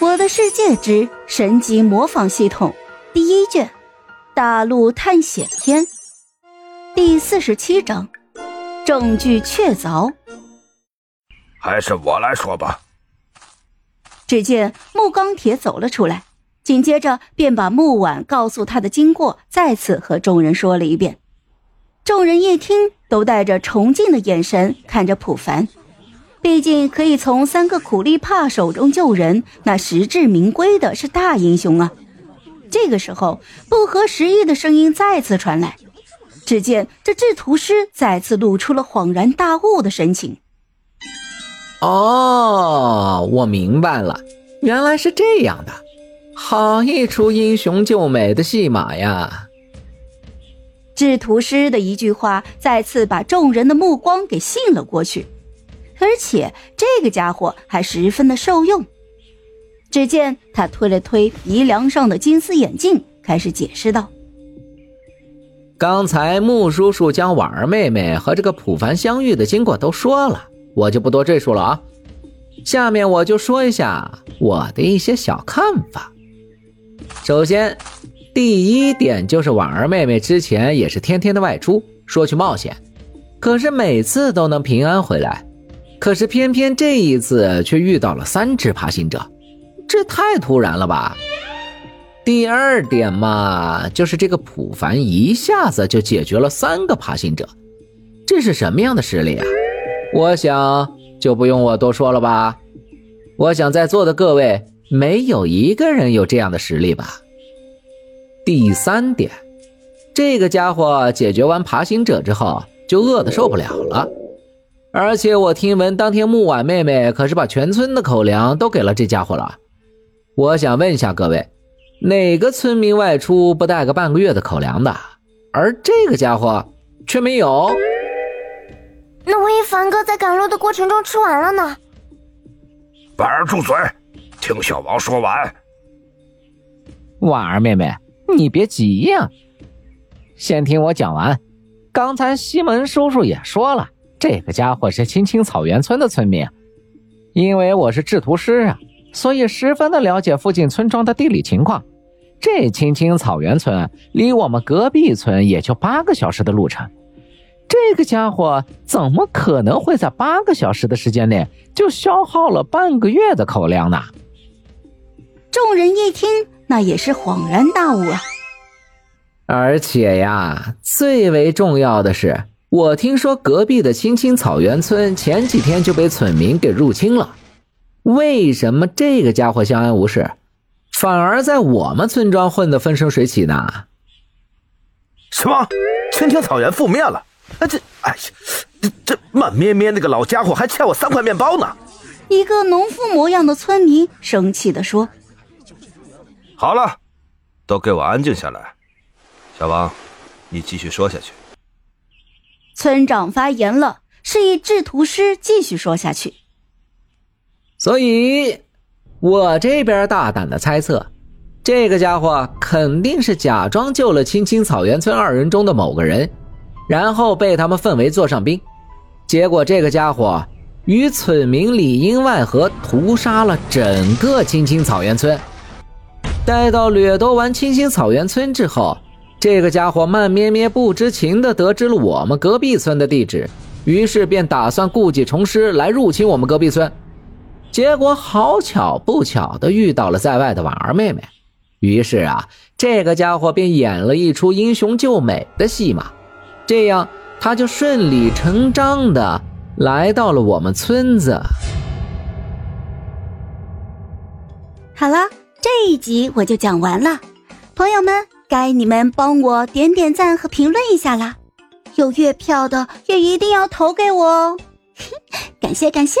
我的世界之神级模仿系统第一卷《大陆探险篇》第四十七章：证据确凿。还是我来说吧。只见木钢铁走了出来，紧接着便把木婉告诉他的经过再次和众人说了一遍。众人一听，都带着崇敬的眼神看着普凡。毕竟可以从三个苦力怕手中救人，那实至名归的是大英雄啊！这个时候，不合时宜的声音再次传来。只见这制图师再次露出了恍然大悟的神情。哦，我明白了，原来是这样的，好一出英雄救美的戏码呀！制图师的一句话，再次把众人的目光给吸引了过去。而且这个家伙还十分的受用。只见他推了推鼻梁上的金丝眼镜，开始解释道：“刚才穆叔叔将婉儿妹妹和这个普凡相遇的经过都说了，我就不多赘述了啊。下面我就说一下我的一些小看法。首先，第一点就是婉儿妹妹之前也是天天的外出，说去冒险，可是每次都能平安回来。”可是偏偏这一次却遇到了三只爬行者，这太突然了吧！第二点嘛，就是这个普凡一下子就解决了三个爬行者，这是什么样的实力啊？我想就不用我多说了吧。我想在座的各位没有一个人有这样的实力吧。第三点，这个家伙解决完爬行者之后就饿得受不了了。而且我听闻当天木婉妹妹可是把全村的口粮都给了这家伙了。我想问一下各位，哪个村民外出不带个半个月的口粮的？而这个家伙却没有。那万一凡哥在赶路的过程中吃完了呢？婉儿住嘴，听小王说完。婉儿妹妹，你别急呀，先听我讲完。刚才西门叔叔也说了。这个家伙是青青草原村的村民，因为我是制图师啊，所以十分的了解附近村庄的地理情况。这青青草原村离我们隔壁村也就八个小时的路程，这个家伙怎么可能会在八个小时的时间内就消耗了半个月的口粮呢？众人一听，那也是恍然大悟啊！而且呀，最为重要的是。我听说隔壁的青青草原村前几天就被村民给入侵了，为什么这个家伙相安无事，反而在我们村庄混得风生水起呢？什么？青青草原覆灭了？啊，这，哎呀，这这慢咩咩那个老家伙还欠我三块面包呢！一个农夫模样的村民生气地说：“好了，都给我安静下来。小王，你继续说下去。”村长发言了，示意制图师继续说下去。所以，我这边大胆的猜测，这个家伙肯定是假装救了青青草原村二人中的某个人，然后被他们氛围座上宾。结果，这个家伙与村民里应外合，屠杀了整个青青草原村。待到掠夺完青青草原村之后。这个家伙慢咩咩不知情的得知了我们隔壁村的地址，于是便打算故技重施来入侵我们隔壁村。结果好巧不巧的遇到了在外的婉儿妹妹，于是啊，这个家伙便演了一出英雄救美的戏码，这样他就顺理成章的来到了我们村子。好了，这一集我就讲完了，朋友们。该你们帮我点点赞和评论一下啦，有月票的也一定要投给我哦，感 谢感谢。